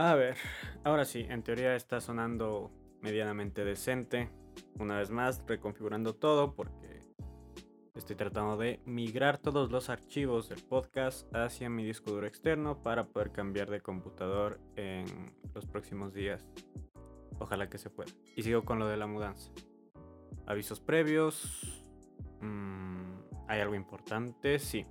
A ver, ahora sí, en teoría está sonando medianamente decente. Una vez más, reconfigurando todo porque estoy tratando de migrar todos los archivos del podcast hacia mi disco duro externo para poder cambiar de computador en los próximos días. Ojalá que se pueda. Y sigo con lo de la mudanza. Avisos previos. Mm, ¿Hay algo importante? Sí.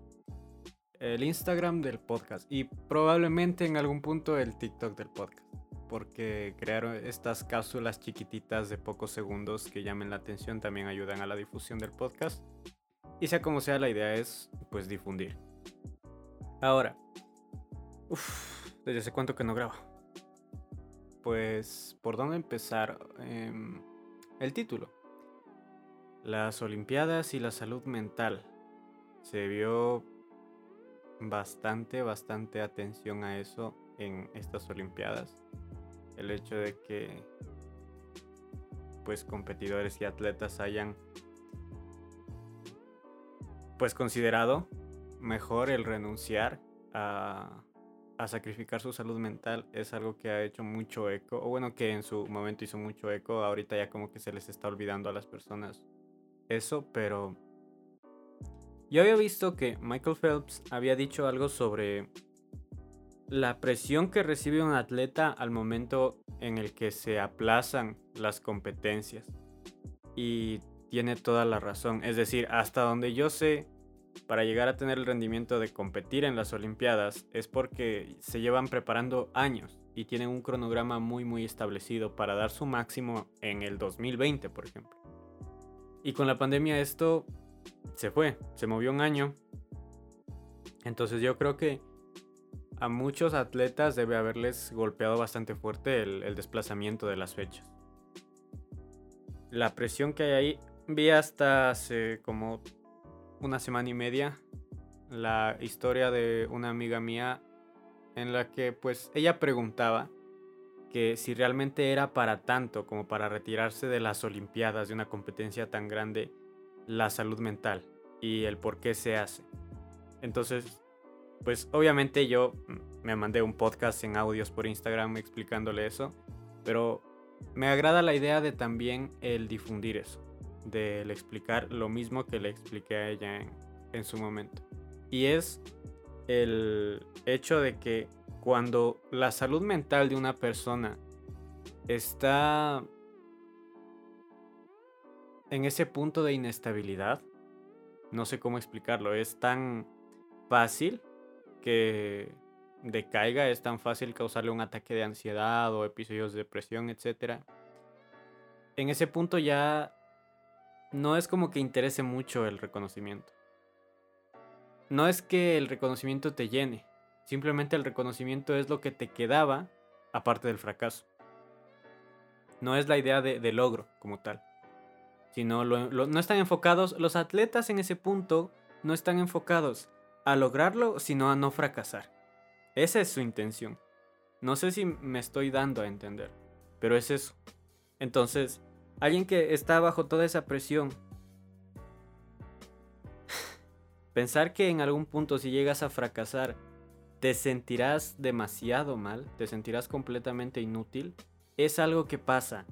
El Instagram del podcast y probablemente en algún punto el TikTok del podcast porque crear estas cápsulas chiquititas de pocos segundos que llamen la atención también ayudan a la difusión del podcast. Y sea como sea, la idea es pues difundir. Ahora, uff, ¿desde hace cuánto que no grabo? Pues, ¿por dónde empezar? Em, el título. Las Olimpiadas y la salud mental. Se vio bastante, bastante atención a eso en estas Olimpiadas. El hecho de que pues competidores y atletas hayan pues considerado mejor el renunciar a, a, sacrificar su salud mental es algo que ha hecho mucho eco, o bueno, que en su momento hizo mucho eco, ahorita ya como que se les está olvidando a las personas eso, pero yo había visto que Michael Phelps había dicho algo sobre la presión que recibe un atleta al momento en el que se aplazan las competencias. Y tiene toda la razón. Es decir, hasta donde yo sé, para llegar a tener el rendimiento de competir en las Olimpiadas es porque se llevan preparando años y tienen un cronograma muy muy establecido para dar su máximo en el 2020, por ejemplo. Y con la pandemia esto se fue, se movió un año. Entonces yo creo que a muchos atletas debe haberles golpeado bastante fuerte el, desplazamiento de las fechas. La presión que hay ahí, vi hasta hace como una semana y media la historia de una amiga mía en la que pues ella preguntaba que si realmente era para tanto como para retirarse de las Olimpiadas de una competencia tan grande la salud mental y el por qué se hace. Entonces pues obviamente yo me mandé un podcast en audios por Instagram explicándole eso, pero me agrada la idea de también el difundir eso, de explicar lo mismo que le expliqué a ella en, en su momento. Y es el hecho de que cuando la salud mental de una persona está en ese punto de inestabilidad, no sé cómo explicarlo, es tan fácil que decaiga, es tan fácil causarle un ataque de ansiedad o episodios de depresión, etc. En ese punto ya no es como que interese mucho el reconocimiento. No es que el reconocimiento te llene, simplemente el reconocimiento es lo que te quedaba aparte del fracaso. No es la idea de, logro como tal, sino no están enfocados, los atletas en ese punto no están enfocados a lograrlo, sino a no fracasar. Esa es su intención. No sé si me estoy dando a entender, pero es eso. Entonces, alguien que está bajo toda esa presión, pensar que en algún punto si llegas a fracasar, te sentirás demasiado mal, te sentirás completamente inútil, es algo que pasa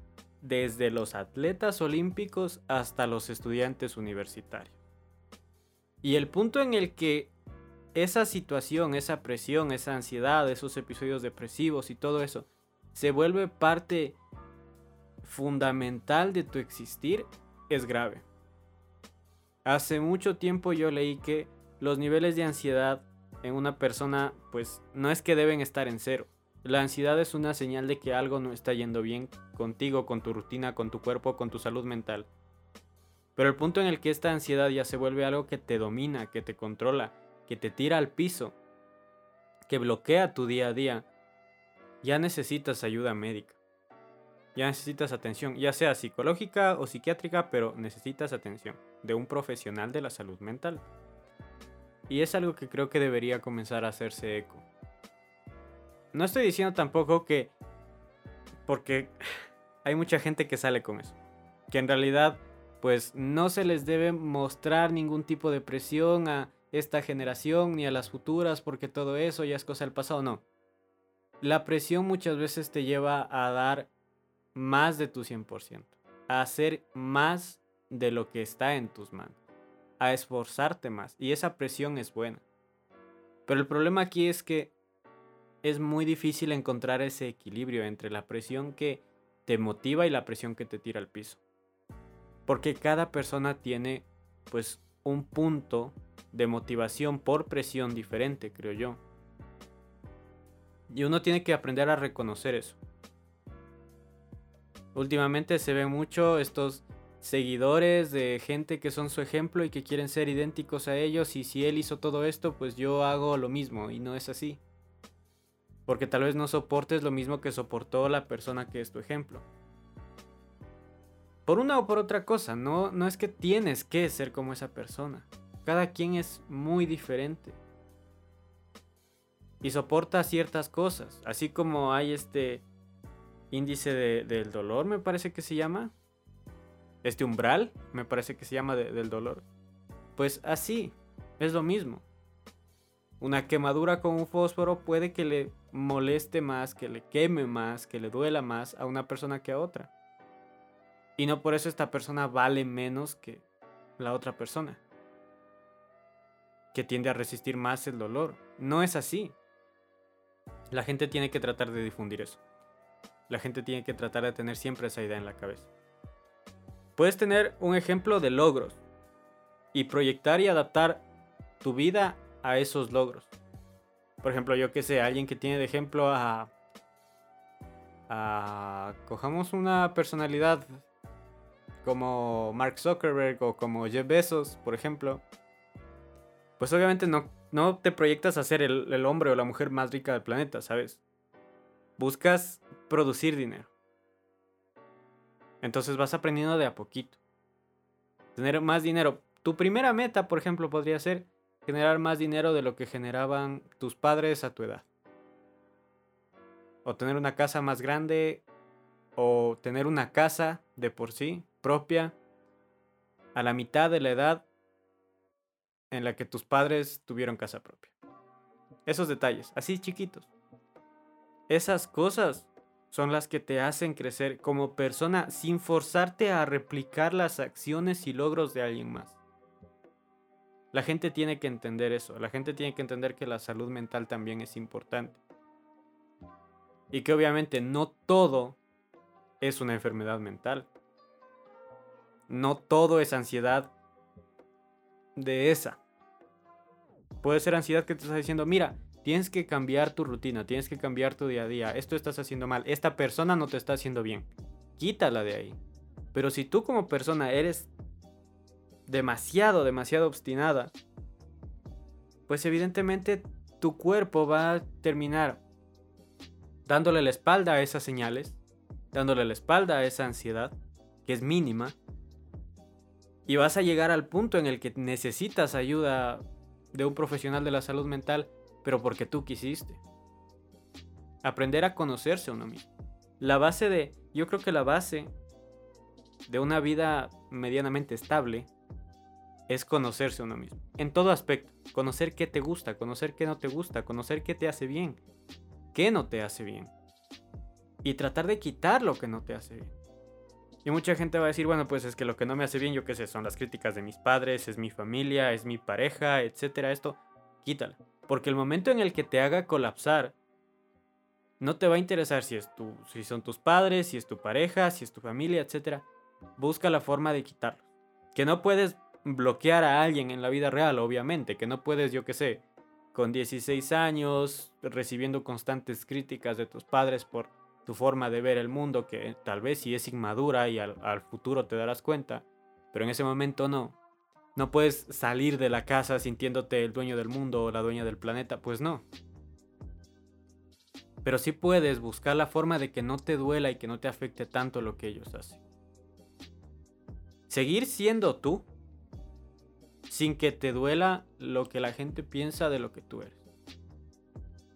desde los atletas olímpicos hasta los estudiantes universitarios. Y el punto en el que esa situación, esa presión, esa ansiedad, esos episodios depresivos y todo eso, se vuelve parte fundamental de tu existir, es grave. Hace mucho tiempo yo leí que los niveles de ansiedad en una persona, pues no es que deben estar en cero. La ansiedad es una señal de que algo no está yendo bien contigo, con tu rutina, con tu cuerpo, con tu salud mental. Pero el punto en el que esta ansiedad ya se vuelve algo que te domina, que te controla, que te tira al piso, que bloquea tu día a día, ya necesitas ayuda médica. Ya necesitas atención, ya sea psicológica o psiquiátrica, pero necesitas atención de un profesional de la salud mental. Y es algo que creo que debería comenzar a hacerse eco. No estoy diciendo tampoco que... Porque hay mucha gente que sale con eso. Que en realidad pues no se les debe mostrar ningún tipo de presión a esta generación ni a las futuras porque todo eso ya es cosa del pasado, no. la presión muchas veces te lleva a dar más de tu 100%, a hacer más de lo que está en tus manos, a esforzarte más. Y esa presión es buena. Pero el problema aquí es que es muy difícil encontrar ese equilibrio entre la presión que te motiva y la presión que te tira al piso. Porque cada persona tiene pues un punto de motivación por presión diferente, creo yo. Y uno tiene que aprender a reconocer eso. Últimamente se ve mucho estos seguidores de gente que son su ejemplo y que quieren ser idénticos a ellos y si él hizo todo esto, pues yo hago lo mismo y no es así. Porque tal vez no soportes lo mismo que soportó la persona que es tu ejemplo. Por una o por otra cosa, no, no es que tienes que ser como esa persona. Cada quien es muy diferente. Y soporta ciertas cosas. Así como hay este índice del dolor, me parece que se llama. Este umbral, me parece que se llama del dolor. Pues así, es lo mismo. Una quemadura con un fósforo puede que le moleste más, que le queme más, que le duela más a una persona que a otra. Y no por eso esta persona vale menos que la otra persona. Que tiende a resistir más el dolor. No es así. La gente tiene que tratar de difundir eso. La gente tiene que tratar de tener siempre esa idea en la cabeza. Puedes tener un ejemplo de logros y proyectar y adaptar tu vida a esos logros. Por ejemplo, yo que sé, alguien que tiene de ejemplo a, a cojamos una personalidad como Mark Zuckerberg o como Jeff Bezos, por ejemplo, pues obviamente no, no te proyectas a ser el, el hombre o la mujer más rica del planeta, ¿sabes? Buscas producir dinero. Entonces vas aprendiendo de a poquito. Tener más dinero. Tu primera meta, por ejemplo, podría ser generar más dinero de lo que generaban tus padres a tu edad. O tener una casa más grande. O tener una casa de por sí propia a la mitad de la edad en la que tus padres tuvieron casa propia. Esos detalles, así chiquitos. Esas cosas son las que te hacen crecer como persona sin forzarte a replicar las acciones y logros de alguien más. La gente tiene que entender eso, la gente tiene que entender que la salud mental también es importante. Y que obviamente no todo es una enfermedad mental no todo es ansiedad de esa. Puede ser ansiedad que te está diciendo, mira, tienes que cambiar tu rutina, tienes que cambiar tu día a día, esto estás haciendo mal, esta persona no te está haciendo bien, quítala de ahí. Pero si tú como persona eres demasiado, demasiado obstinada, pues evidentemente tu cuerpo va a terminar dándole la espalda a esas señales, dándole la espalda a esa ansiedad, que es mínima, y vas a llegar al punto en el que necesitas ayuda de un profesional de la salud mental, pero porque tú quisiste. Aprender a conocerse uno mismo. La base de, yo creo que la base de una vida medianamente estable es conocerse uno mismo. En todo aspecto. Conocer qué te gusta, conocer qué no te gusta, conocer qué te hace bien, qué no te hace bien. Y tratar de quitar lo que no te hace bien. Y mucha gente va a decir, bueno, pues es que lo que no me hace bien, yo qué sé, son las críticas de mis padres, es mi familia, es mi pareja, etcétera. Esto, quítala. Porque el momento en el que te haga colapsar, no te va a interesar si, es tu, si son tus padres, si es tu pareja, si es tu familia, etcétera. Busca la forma de quitarlo. Que no puedes bloquear a alguien en la vida real, obviamente. Que no puedes, yo qué sé, con 16 años, recibiendo constantes críticas de tus padres por tu forma de ver el mundo, que tal vez sí es inmadura y al, al, futuro te darás cuenta, pero en ese momento no. No puedes salir de la casa sintiéndote el dueño del mundo o la dueña del planeta, pues no. Pero sí puedes buscar la forma de que no te duela y que no te afecte tanto lo que ellos hacen. Seguir siendo tú sin que te duela lo que la gente piensa de lo que tú eres.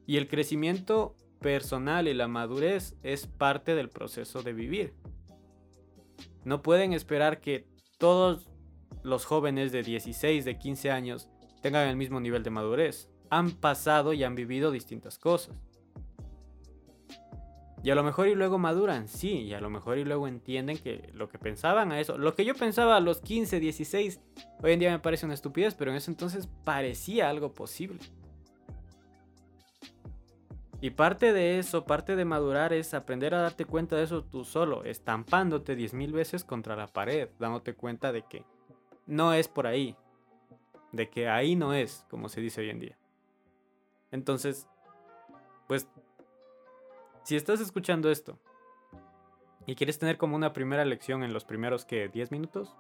Y el crecimiento personal y la madurez es parte del proceso de vivir. No pueden esperar que todos los jóvenes de 16, de 15 años tengan el mismo nivel de madurez. Han pasado y han vivido distintas cosas. Y a lo mejor y luego maduran, sí, y a lo mejor y luego entienden que lo que pensaban a eso, lo que yo pensaba a los 15, 16, hoy en día me parece una estupidez, pero en ese entonces parecía algo posible. Y parte de eso, parte de madurar es aprender a darte cuenta de eso tú solo, estampándote 10.000 veces contra la pared, dándote cuenta de que no es por ahí, de que ahí no es, como se dice hoy en día. Entonces, pues si estás escuchando esto y quieres tener como una primera lección en los primeros que 10 minutos,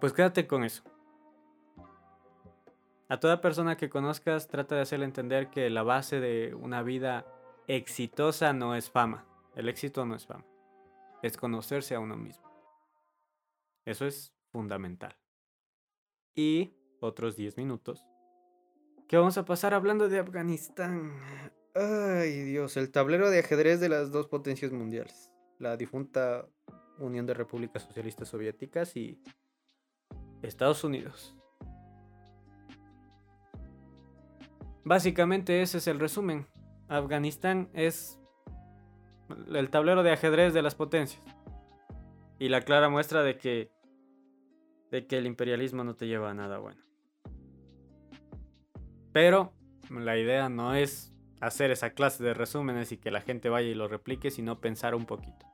pues quédate con eso. A toda persona que conozcas trata de hacerle entender que la base de una vida exitosa no es fama. El éxito no es fama. Es conocerse a uno mismo. Eso es fundamental. Y otros 10 minutos. Que vamos a pasar hablando de Afganistán. Ay, Dios, el tablero de ajedrez de las dos potencias mundiales. La difunta Unión de Repúblicas Socialistas Soviéticas y Estados Unidos. Básicamente ese es el resumen. Afganistán es el tablero de ajedrez de las potencias. Y la clara muestra de que de que el imperialismo no te lleva a nada bueno. Pero la idea no es hacer esa clase de resúmenes y que la gente vaya y lo replique, sino pensar un poquito.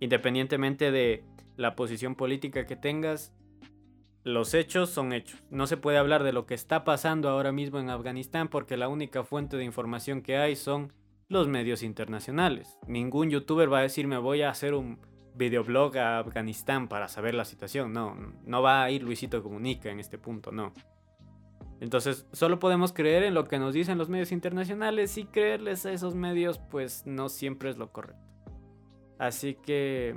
Independientemente de la posición política que tengas, los hechos son hechos. No se puede hablar de lo que está pasando ahora mismo en Afganistán porque la única fuente de información que hay son los medios internacionales. Ningún youtuber va a decir me voy a hacer un videoblog a Afganistán para saber la situación. No, no va a ir Luisito Comunica en este punto, no. Entonces, solo podemos creer en lo que nos dicen los medios internacionales y creerles a esos medios, pues no siempre es lo correcto. Así que,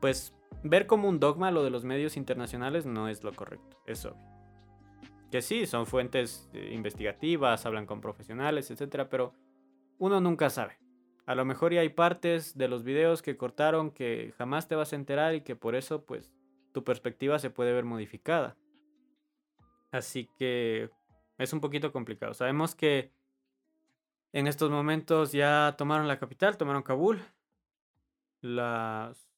pues, ver como un dogma lo de los medios internacionales no es lo correcto, es obvio. Que sí, son fuentes eh, investigativas, hablan con profesionales, etcétera, pero uno nunca sabe. A lo mejor ya hay partes de los videos que cortaron que jamás te vas a enterar y que por eso, pues, tu perspectiva se puede ver modificada. Así que es un poquito complicado. Sabemos que en estos momentos ya tomaron la capital, tomaron Kabul. Las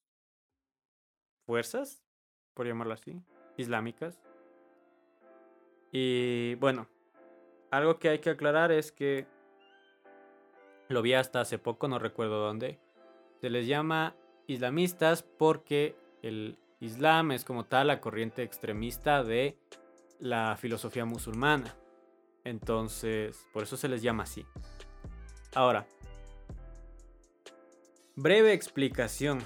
fuerzas, por llamarlo así, islámicas. Y bueno, algo que hay que aclarar es que lo vi hasta hace poco, no recuerdo dónde. Se les llama islamistas porque el Islam es como tal la corriente extremista de la filosofía musulmana. Entonces, por eso se les llama así. Ahora, breve explicación.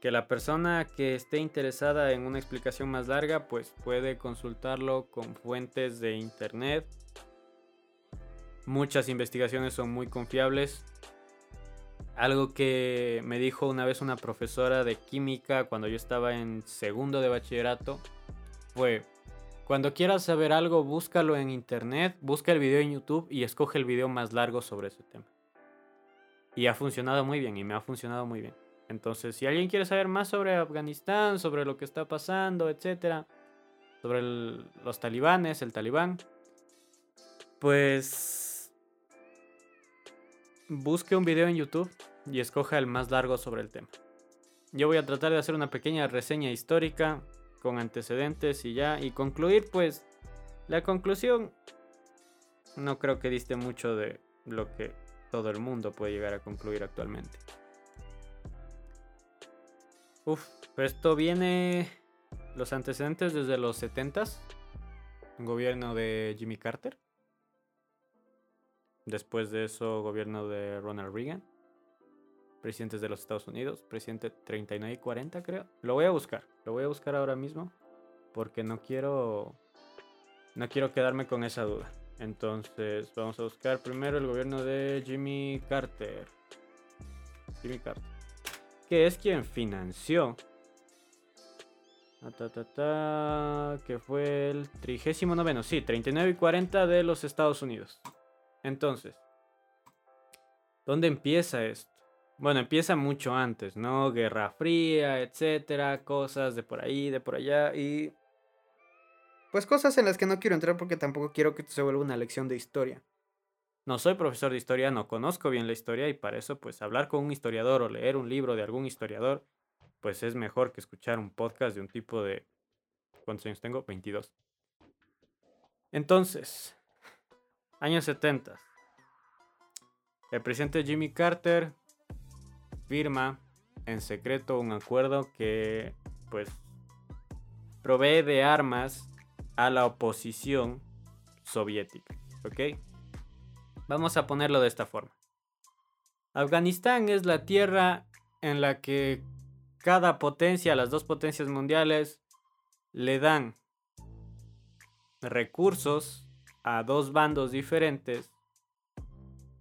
Que la persona que esté interesada en una explicación más larga, pues puede consultarlo con fuentes de internet. Muchas investigaciones son muy confiables. Algo que me dijo una vez una profesora de química cuando yo estaba en segundo de bachillerato fue, cuando quieras saber algo, búscalo en internet, busca el video en YouTube y escoge el video más largo sobre ese tema. Y ha funcionado muy bien y me ha funcionado muy bien. Entonces, si alguien quiere saber más sobre Afganistán, sobre lo que está pasando, etcétera, sobre los talibanes, el talibán, pues busque un video en YouTube y escoja el más largo sobre el tema. Yo voy a tratar de hacer una pequeña reseña histórica con antecedentes y ya. Y concluir, pues, la conclusión no creo que diste mucho de lo que todo el mundo puede llegar a concluir actualmente. Uf, esto viene los antecedentes desde los 70s, gobierno de Jimmy Carter. Después de eso, gobierno de Ronald Reagan presidentes de los Estados Unidos, presidente 39 y 40 creo. Lo voy a buscar, lo voy a buscar ahora mismo porque no quiero no quiero quedarme con esa duda. Entonces, vamos a buscar primero el gobierno de Jimmy Carter. Jimmy Carter. Que es quien financió. que fue el 39, sí, 39 y 40 de los Estados Unidos. Entonces, ¿dónde empieza esto? Bueno, empieza mucho antes, ¿no? Guerra Fría, etcétera, cosas de por ahí, de por allá y pues cosas en las que no quiero entrar porque tampoco quiero que se vuelva una lección de historia. No soy profesor de historia, no conozco bien la historia y para eso pues hablar con un historiador o leer un libro de algún historiador pues es mejor que escuchar un podcast de un tipo de... ¿Cuántos años tengo? 22. Entonces, años 70. El presidente Jimmy Carter firma en secreto un acuerdo que pues provee de armas a la oposición soviética. ¿Ok? Vamos a ponerlo de esta forma. Afganistán es la tierra en la que cada potencia, las dos potencias mundiales, le dan recursos a dos bandos diferentes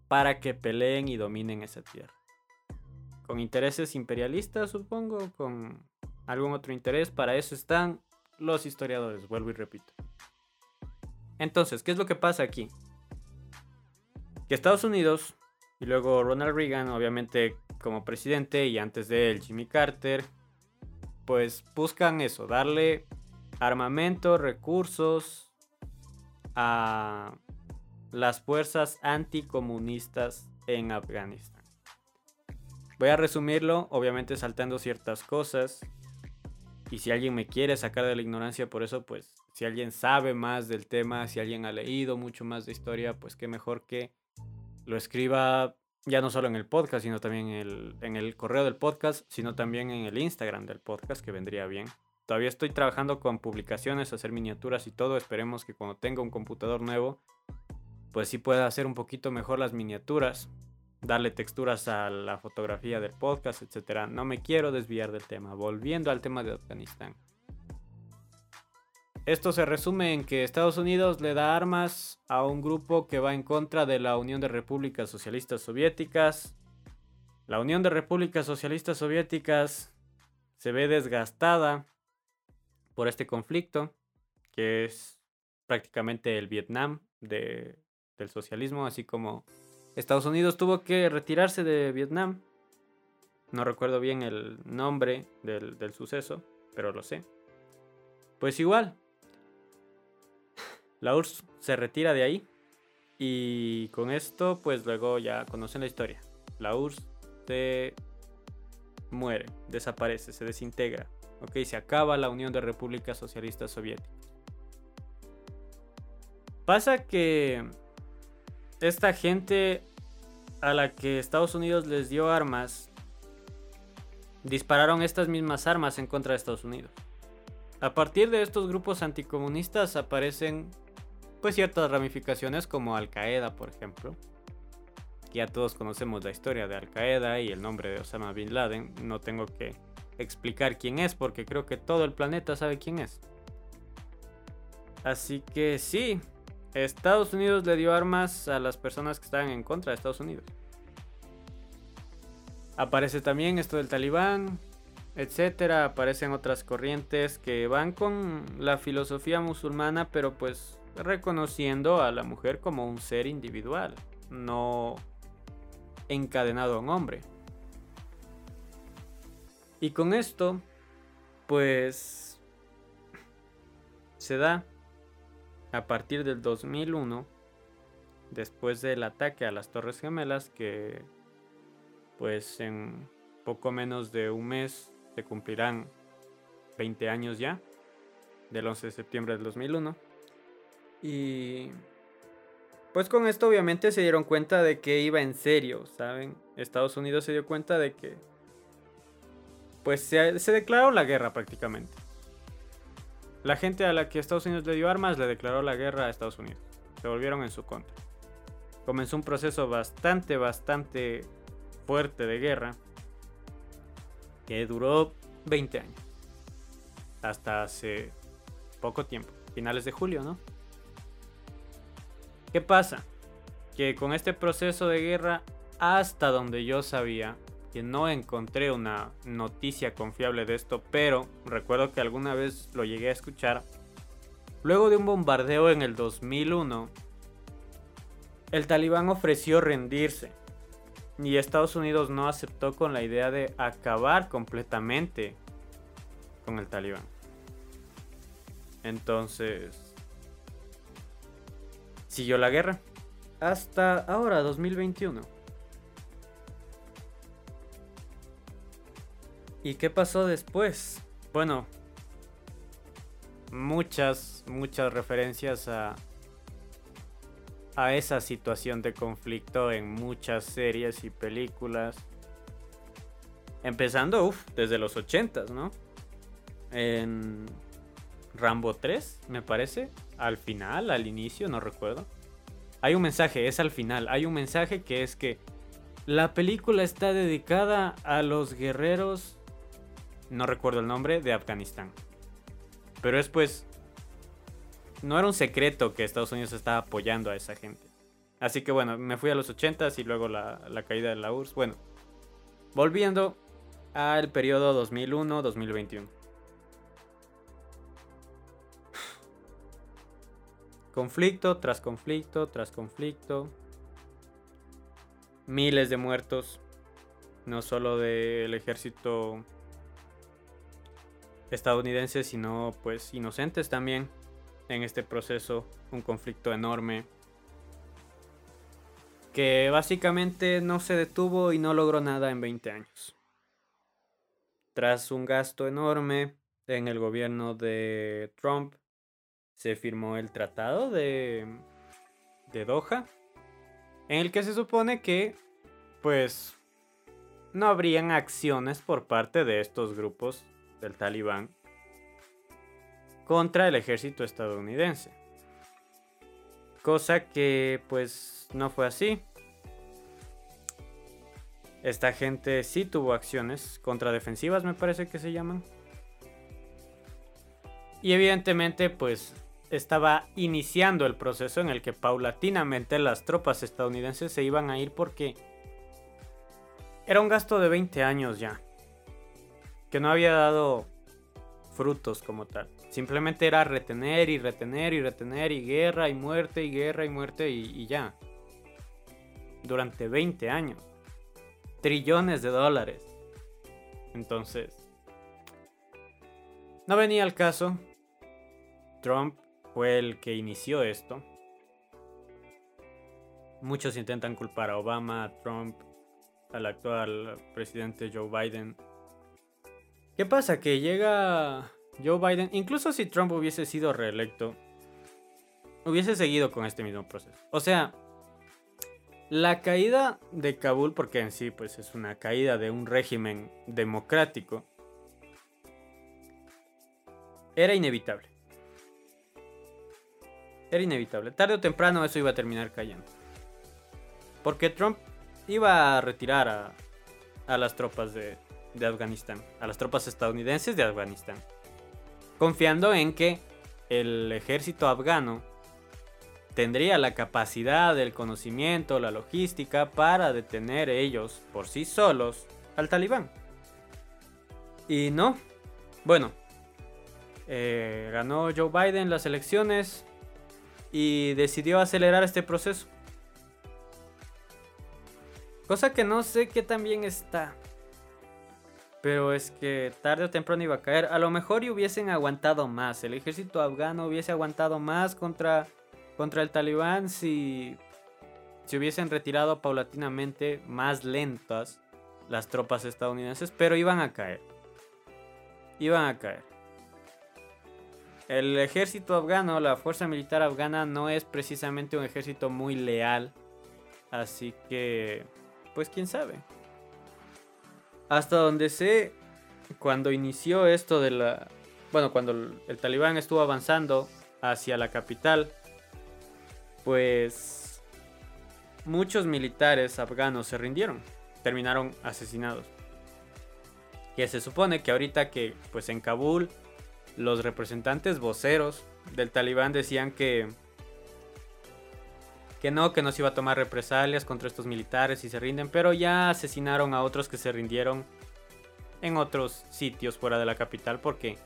para que peleen y dominen esa tierra. Con intereses imperialistas, supongo, con algún otro interés, para eso están los historiadores, vuelvo y repito. Entonces, ¿qué es lo que pasa aquí? Que Estados Unidos y luego Ronald Reagan, obviamente como presidente, y antes de él Jimmy Carter, pues buscan eso, darle armamento, recursos a las fuerzas anticomunistas en Afganistán. Voy a resumirlo, obviamente saltando ciertas cosas. Y si alguien me quiere sacar de la ignorancia por eso, pues si alguien sabe más del tema, si alguien ha leído mucho más de historia, pues qué mejor que lo escriba ya no solo en el podcast, sino también en el, en el correo del podcast, sino también en el Instagram del podcast, que vendría bien. Todavía estoy trabajando con publicaciones, hacer miniaturas y todo. Esperemos que cuando tenga un computador nuevo, pues sí pueda hacer un poquito mejor las miniaturas, darle texturas a la fotografía del podcast, etc. No me quiero desviar del tema. Volviendo al tema de Afganistán. Esto se resume en que Estados Unidos le da armas a un grupo que va en contra de la Unión de Repúblicas Socialistas Soviéticas. La Unión de Repúblicas Socialistas Soviéticas se ve desgastada por este conflicto, que es prácticamente el Vietnam del socialismo, así como Estados Unidos tuvo que retirarse de Vietnam. No recuerdo bien el nombre del, del suceso, pero lo sé. Pues igual, la URSS se retira de ahí y con esto pues luego ya conocen la historia. La URSS se muere, desaparece, se desintegra. Ok, se acaba la Unión de Repúblicas Socialistas Soviéticas. Pasa que esta gente a la que Estados Unidos les dio armas, dispararon estas mismas armas en contra de Estados Unidos. A partir de estos grupos anticomunistas aparecen pues ciertas ramificaciones como Al Qaeda, por ejemplo. Ya todos conocemos la historia de Al Qaeda y el nombre de Osama Bin Laden. No tengo que explicar quién es porque creo que todo el planeta sabe quién es. Así que sí, Estados Unidos le dio armas a las personas que estaban en contra de Estados Unidos. Aparece también esto del talibán, etcétera. Aparecen otras corrientes que van con la filosofía musulmana, pero pues reconociendo a la mujer como un ser individual, no encadenado a un hombre. Y con esto, pues, se da a partir del 2001, después del ataque a las Torres Gemelas, que pues en poco menos de un mes se cumplirán 20 años ya, del 11 de septiembre del 2001 y pues con esto obviamente se dieron cuenta de que iba en serio, ¿saben? Estados Unidos se dio cuenta de que pues se, se, declaró la guerra prácticamente. La gente a la que Estados Unidos le dio armas le declaró la guerra a Estados Unidos. Se volvieron en su contra. Comenzó un proceso bastante, bastante fuerte de guerra que duró 20 años. Hasta hace poco tiempo, finales de julio, ¿no? ¿Qué pasa? Que con este proceso de guerra, hasta donde yo sabía, que no encontré una noticia confiable de esto, pero recuerdo que alguna vez lo llegué a escuchar. Luego de un bombardeo en el 2001, el talibán ofreció rendirse y Estados Unidos no aceptó con la idea de acabar completamente con el talibán. Entonces, siguió la guerra. hasta ahora, 2021. ¿Y qué pasó después? Bueno, muchas, muchas referencias a, a esa situación de conflicto en muchas series y películas. Empezando, uff, desde los 80, ¿no? En Rambo 3, me parece. Al final, al inicio, no recuerdo. Hay un mensaje, es al final. Hay un mensaje que es que la película está dedicada a los guerreros, no recuerdo el nombre, de Afganistán. Pero es pues, no era un secreto que Estados Unidos estaba apoyando a esa gente. Así que bueno, me fui a los 80s y luego la, la caída de la URSS. Bueno, volviendo al periodo 2001-2021. Conflicto tras conflicto tras conflicto. Miles de muertos. No solo del ejército estadounidense, sino pues inocentes también. En este proceso, un conflicto enorme. Que básicamente no se detuvo y no logró nada en 20 años. Tras un gasto enorme en el gobierno de Trump, se firmó el tratado de, de Doha, en el que se supone que, pues, no habrían acciones por parte de estos grupos del talibán contra el ejército estadounidense. Cosa que, pues, no fue así. Esta gente sí tuvo acciones contradefensivas, me parece que se llaman. Y evidentemente, pues estaba iniciando el proceso en el que paulatinamente las tropas estadounidenses se iban a ir porque era un gasto de 20 años ya, que no había dado frutos como tal. Simplemente era retener y retener y retener y guerra y muerte y guerra y muerte y, y ya. Durante 20 años. Trillones de dólares. Entonces, no venía al caso. Trump fue el que inició esto. Muchos intentan culpar a Obama, a Trump, al actual presidente Joe Biden. ¿Qué pasa? Que llega Joe Biden, incluso si Trump hubiese sido reelecto, hubiese seguido con este mismo proceso. O sea, la caída de Kabul, porque en sí pues es una caída de un régimen democrático, era inevitable. Era inevitable. Tarde o temprano eso iba a terminar cayendo. Porque Trump iba a retirar a, las tropas de, de Afganistán. A las tropas estadounidenses de Afganistán. Confiando en que el ejército afgano tendría la capacidad, el conocimiento, la logística para detener ellos por sí solos al talibán. Y no. Bueno, eh, ganó Joe Biden las elecciones y decidió acelerar este proceso. Cosa que no sé qué tan bien está. Pero es que tarde o temprano iba a caer. A lo mejor y hubiesen aguantado más. El ejército afgano hubiese aguantado más contra, contra el talibán si se hubiesen retirado paulatinamente más lentas las tropas estadounidenses. Pero iban a caer. Iban a caer. El ejército afgano, la fuerza militar afgana no es precisamente un ejército muy leal. Así que, pues quién sabe. Hasta donde sé, cuando inició esto de la... Bueno, cuando el, talibán estuvo avanzando hacia la capital, pues muchos militares afganos se rindieron, terminaron asesinados. Que se supone que ahorita que pues en Kabul los representantes voceros del talibán decían que que no, que no se iba a tomar represalias contra estos militares y se rinden, pero ya asesinaron a otros que se rindieron en otros sitios fuera de la capital porque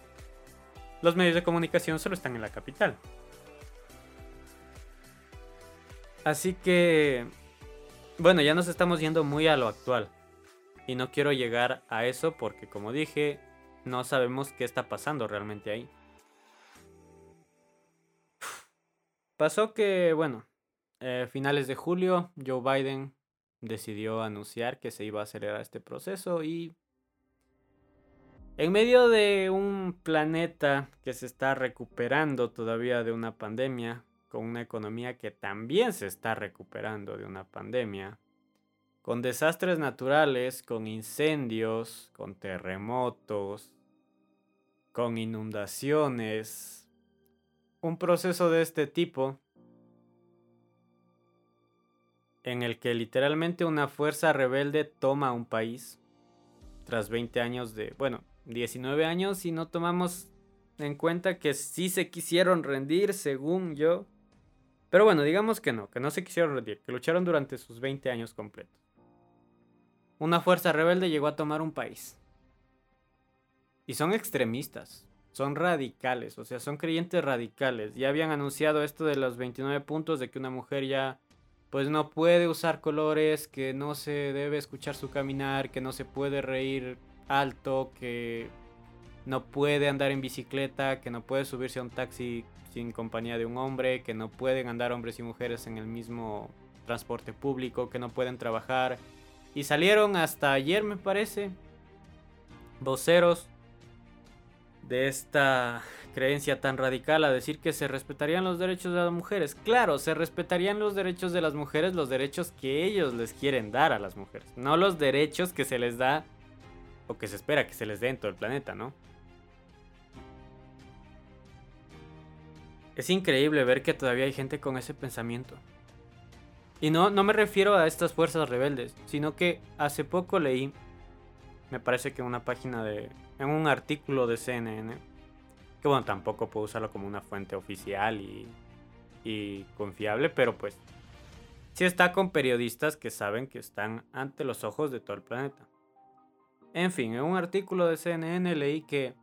los medios de comunicación solo están en la capital. Así que, bueno, ya nos estamos yendo muy a lo actual. Y no quiero llegar a eso porque, como dije, no sabemos qué está pasando realmente ahí. Pasó que, bueno, eh, finales de julio, Joe Biden decidió anunciar que se iba a acelerar este proceso y en medio de un planeta que se está recuperando todavía de una pandemia, con una economía que también se está recuperando de una pandemia, con desastres naturales, con incendios, con terremotos, con inundaciones, un proceso de este tipo en el que literalmente una fuerza rebelde toma un país tras 20 años de, bueno, 19 años y no tomamos en cuenta que sí se quisieron rendir, según yo. Pero bueno, digamos que no, que no se quisieron rendir, que lucharon durante sus 20 años completos. Una fuerza rebelde llegó a tomar un país. Y son extremistas, son radicales, o sea, son creyentes radicales. Ya habían anunciado esto de los 29 puntos de que una mujer ya pues no puede usar colores, que no se debe escuchar su caminar, que no se puede reír alto, que no puede andar en bicicleta, que no puede subirse a un taxi sin compañía de un hombre, que no pueden andar hombres y mujeres en el mismo transporte público, que no pueden trabajar. Y salieron hasta ayer, me parece, voceros de esta creencia tan radical a decir que se respetarían los derechos de las mujeres. Claro, se respetarían los derechos de las mujeres, los derechos que ellos les quieren dar a las mujeres, no los derechos que se les da o que se espera que se les dé en todo el planeta, ¿no? Es increíble ver que todavía hay gente con ese pensamiento. Y no, no me refiero a estas fuerzas rebeldes, sino que hace poco leí, me parece que una página de, en un artículo de CNN, que bueno, tampoco puedo usarlo como una fuente oficial y, y confiable, pero pues sí está con periodistas que saben que están ante los ojos de todo el planeta. En fin, en un artículo de CNN leí que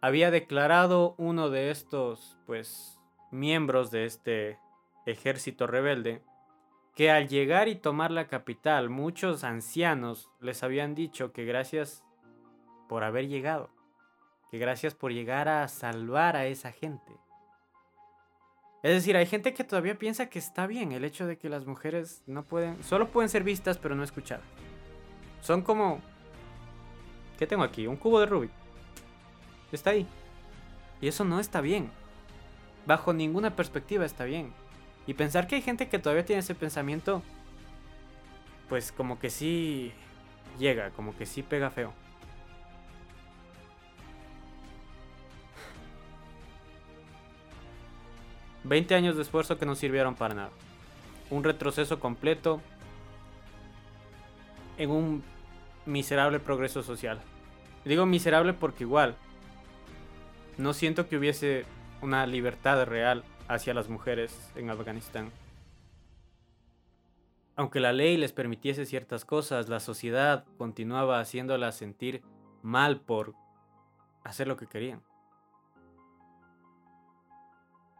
había declarado uno de estos, pues, miembros de este ejército rebelde, que al llegar y tomar la capital, muchos ancianos les habían dicho que gracias por haber llegado que gracias por llegar a salvar a esa gente. Es decir, hay gente que todavía piensa que está bien el hecho de que las mujeres no pueden, solo pueden ser vistas pero no escuchadas. Son como... ¿Qué tengo aquí? Un cubo de Rubik. Está ahí. Y eso no está bien. Bajo ninguna perspectiva está bien. Y pensar que hay gente que todavía tiene ese pensamiento, pues como que sí llega, como que sí pega feo. 20 años de esfuerzo que no sirvieron para nada. Un retroceso completo en un miserable progreso social. Digo miserable porque igual no siento que hubiese una libertad real hacia las mujeres en Afganistán. Aunque la ley les permitiese ciertas cosas, la sociedad continuaba haciéndolas sentir mal por hacer lo que querían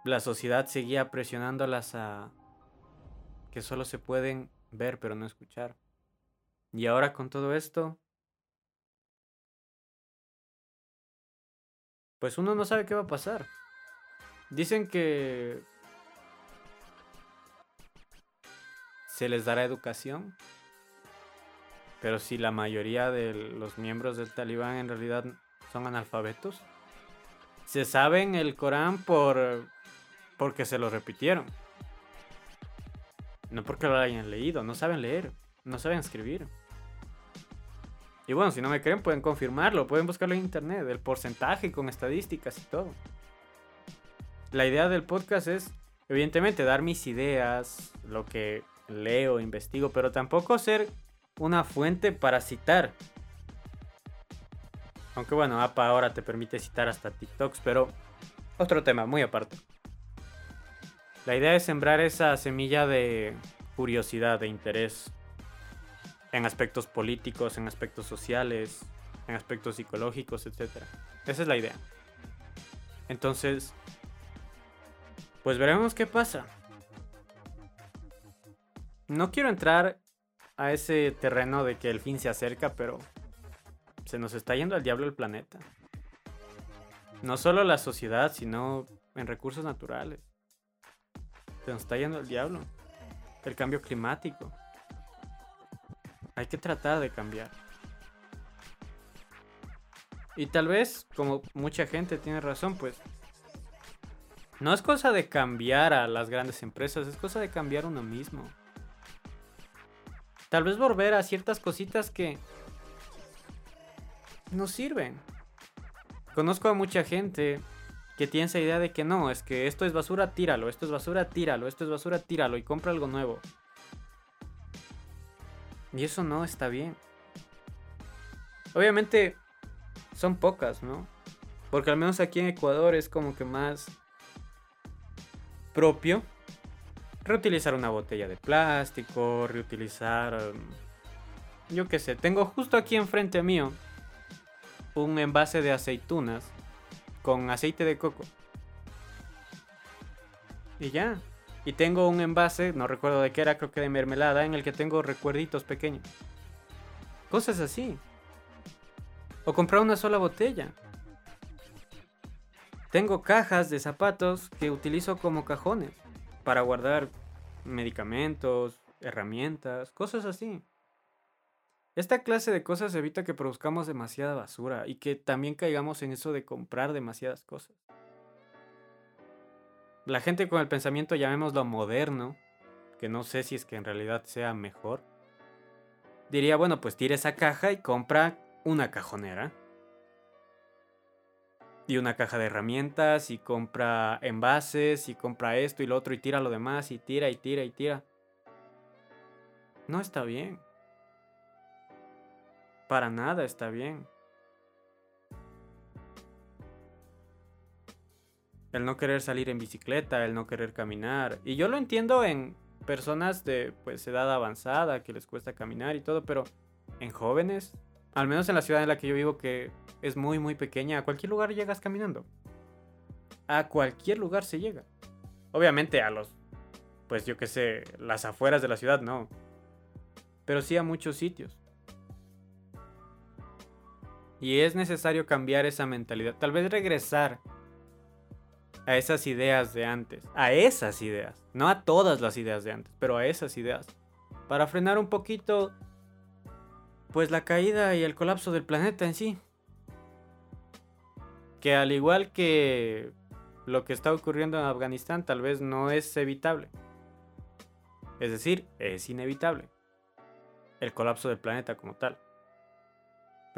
la sociedad seguía presionándolas a que solo se pueden ver pero no escuchar. Y ahora con todo esto, pues uno no sabe qué va a pasar. Dicen que se les dará educación, pero si la mayoría de los miembros del talibán en realidad son analfabetos, se saben el Corán por porque se lo repitieron. No porque lo hayan leído, no saben leer, no saben escribir. Y bueno, si no me creen, pueden confirmarlo, pueden buscarlo en internet, el porcentaje con estadísticas y todo. La idea del podcast es, evidentemente, dar mis ideas, lo que leo, investigo, pero tampoco ser una fuente para citar. Aunque bueno, APA ahora te permite citar hasta TikToks, pero otro tema, muy aparte. La idea es sembrar esa semilla de curiosidad, de interés en aspectos políticos, en aspectos sociales, en aspectos psicológicos, etc. Esa es la idea. Entonces, pues veremos qué pasa. No quiero entrar a ese terreno de que el fin se acerca, pero se nos está yendo al diablo el planeta. No solo la sociedad, sino en recursos naturales. Se nos está yendo el diablo. El cambio climático. Hay que tratar de cambiar. Y tal vez, como mucha gente tiene razón, pues no es cosa de cambiar a las grandes empresas, es cosa de cambiar uno mismo. Tal vez volver a ciertas cositas que no sirven. Conozco a mucha gente que tiene esa idea de que no, es que esto es basura, tíralo, esto es basura, tíralo, esto es basura, tíralo y compra algo nuevo. Y eso no está bien. Obviamente son pocas, ¿no? Porque al menos aquí en Ecuador es como que más propio reutilizar una botella de plástico, reutilizar... Um, yo qué sé, tengo justo aquí enfrente mío un envase de aceitunas con aceite de coco. Y ya. Y tengo un envase, no recuerdo de qué era, creo que de mermelada, en el que tengo recuerditos pequeños. Cosas así. O comprar una sola botella. Tengo cajas de zapatos que utilizo como cajones para guardar medicamentos, herramientas, cosas así. Esta clase de cosas evita que produzcamos demasiada basura y que también caigamos en eso de comprar demasiadas cosas. La gente con el pensamiento, llamémoslo moderno, que no sé si es que en realidad sea mejor, diría, bueno, pues tire esa caja y compra una cajonera. Y una caja de herramientas y compra envases y compra esto y lo otro y tira lo demás y tira y tira y tira. No está bien. Para nada está bien. El no querer salir en bicicleta, el no querer caminar. Y yo lo entiendo en personas de pues edad avanzada que les cuesta caminar y todo, pero en jóvenes al menos en la ciudad en la que yo vivo, que es muy, muy pequeña, a cualquier lugar llegas caminando. A cualquier lugar se llega. Obviamente a los, pues yo qué sé, las afueras de la ciudad no. Pero sí a muchos sitios. Y es necesario cambiar esa mentalidad. Tal vez regresar a esas ideas de antes. A esas ideas. No a todas las ideas de antes, pero a esas ideas. Para frenar un poquito pues la caída y el colapso del planeta en sí. Que al igual que lo que está ocurriendo en Afganistán tal vez no es evitable. Es decir, es inevitable. El colapso del planeta como tal.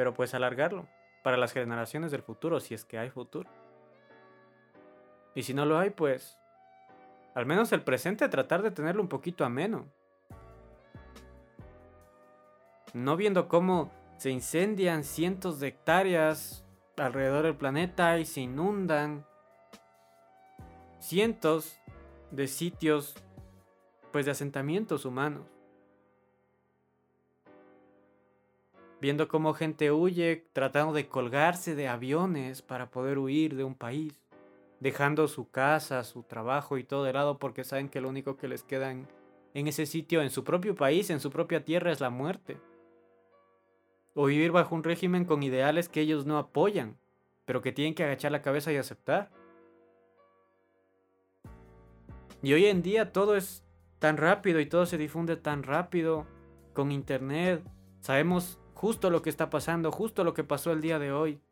Pero pues alargarlo para las generaciones del futuro si es que hay futuro. Y si no lo hay, pues al menos el presente tratar de tenerlo un poquito ameno no viendo cómo se incendian cientos de hectáreas alrededor del planeta y se inundan cientos de sitios pues de asentamientos humanos. Viendo cómo gente huye tratando de colgarse de aviones para poder huir de un país, dejando su casa, su trabajo y todo de lado porque saben que lo único que les queda en, en ese sitio, en su propio país, en su propia tierra es la muerte o vivir bajo un régimen con ideales que ellos no apoyan, pero que tienen que agachar la cabeza y aceptar. Y hoy en día todo es tan rápido y todo se difunde tan rápido con internet. Sabemos justo lo que está pasando, justo lo que pasó el día de hoy.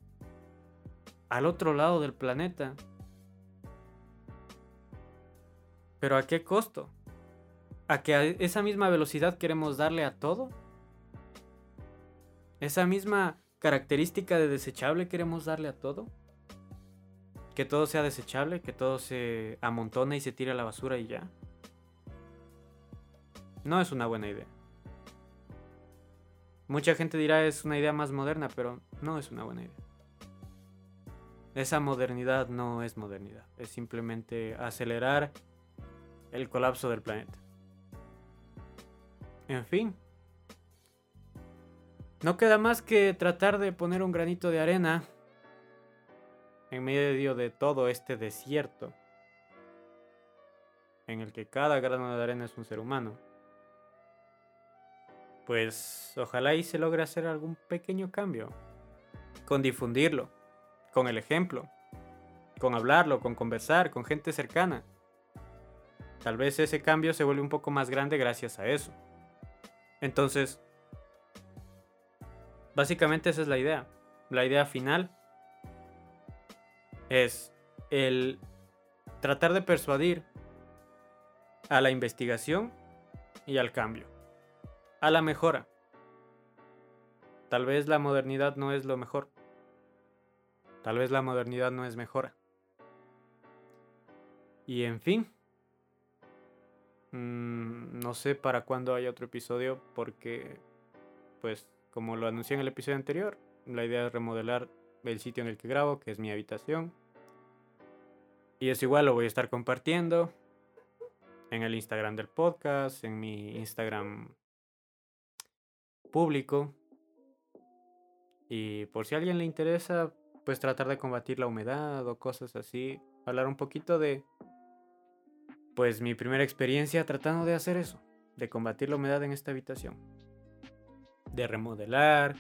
Al otro lado del planeta. Pero ¿a qué costo? ¿A que a esa misma velocidad queremos darle a todo? Esa misma característica de desechable queremos darle a todo. Que todo sea desechable, que todo se amontone y se tire a la basura y ya. No es una buena idea. Mucha gente dirá es una idea más moderna, pero no es una buena idea. Esa modernidad no es modernidad, es simplemente acelerar el colapso del planeta. En fin, no queda más que tratar de poner un granito de arena en medio de todo este desierto en el que cada grano de arena es un ser humano. Pues ojalá y se logre hacer algún pequeño cambio. Con difundirlo, con el ejemplo, con hablarlo, con conversar, con gente cercana. Tal vez ese cambio se vuelve un poco más grande gracias a eso. Entonces, básicamente esa es la idea. La idea final es el tratar de persuadir a la investigación y al cambio, a la mejora. Tal vez la modernidad no es lo mejor. Tal vez la modernidad no es mejora. Y en fin. Mm, no sé para cuándo hay otro episodio porque, pues, como lo anuncié en el episodio anterior, la idea es remodelar el sitio en el que grabo, que es mi habitación. Y es igual, lo voy a estar compartiendo en el Instagram del podcast, en mi Instagram público. Y por si a alguien le interesa, pues tratar de combatir la humedad o cosas así. Hablar un poquito de, pues mi primera experiencia tratando de hacer eso. De combatir la humedad en esta habitación. De remodelar,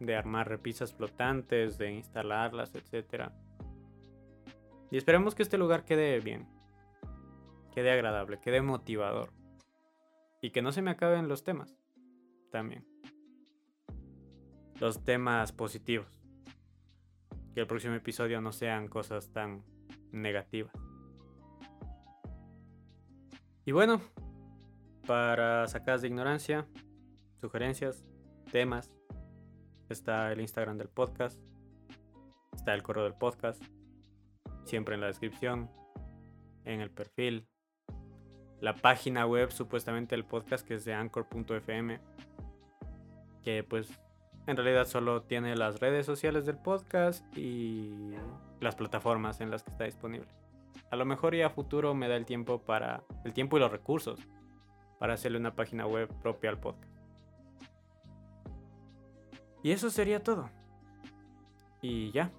de armar repisas flotantes, de instalarlas, etc. Y esperemos que este lugar quede bien. Quede agradable, quede motivador. Y que no se me acaben los temas. También los temas positivos. Que el próximo episodio no sean cosas tan negativas. Y bueno, para sacadas de ignorancia, sugerencias, temas, está el Instagram del podcast, está el correo del podcast, siempre en la descripción, en el perfil, la página web supuestamente del podcast que es de anchor.fm, que pues en realidad solo tiene las redes sociales del podcast y las plataformas en las que está disponible. A lo mejor ya a futuro me da el tiempo para el tiempo y los recursos para hacerle una página web propia al podcast. Y eso sería todo. Y ya.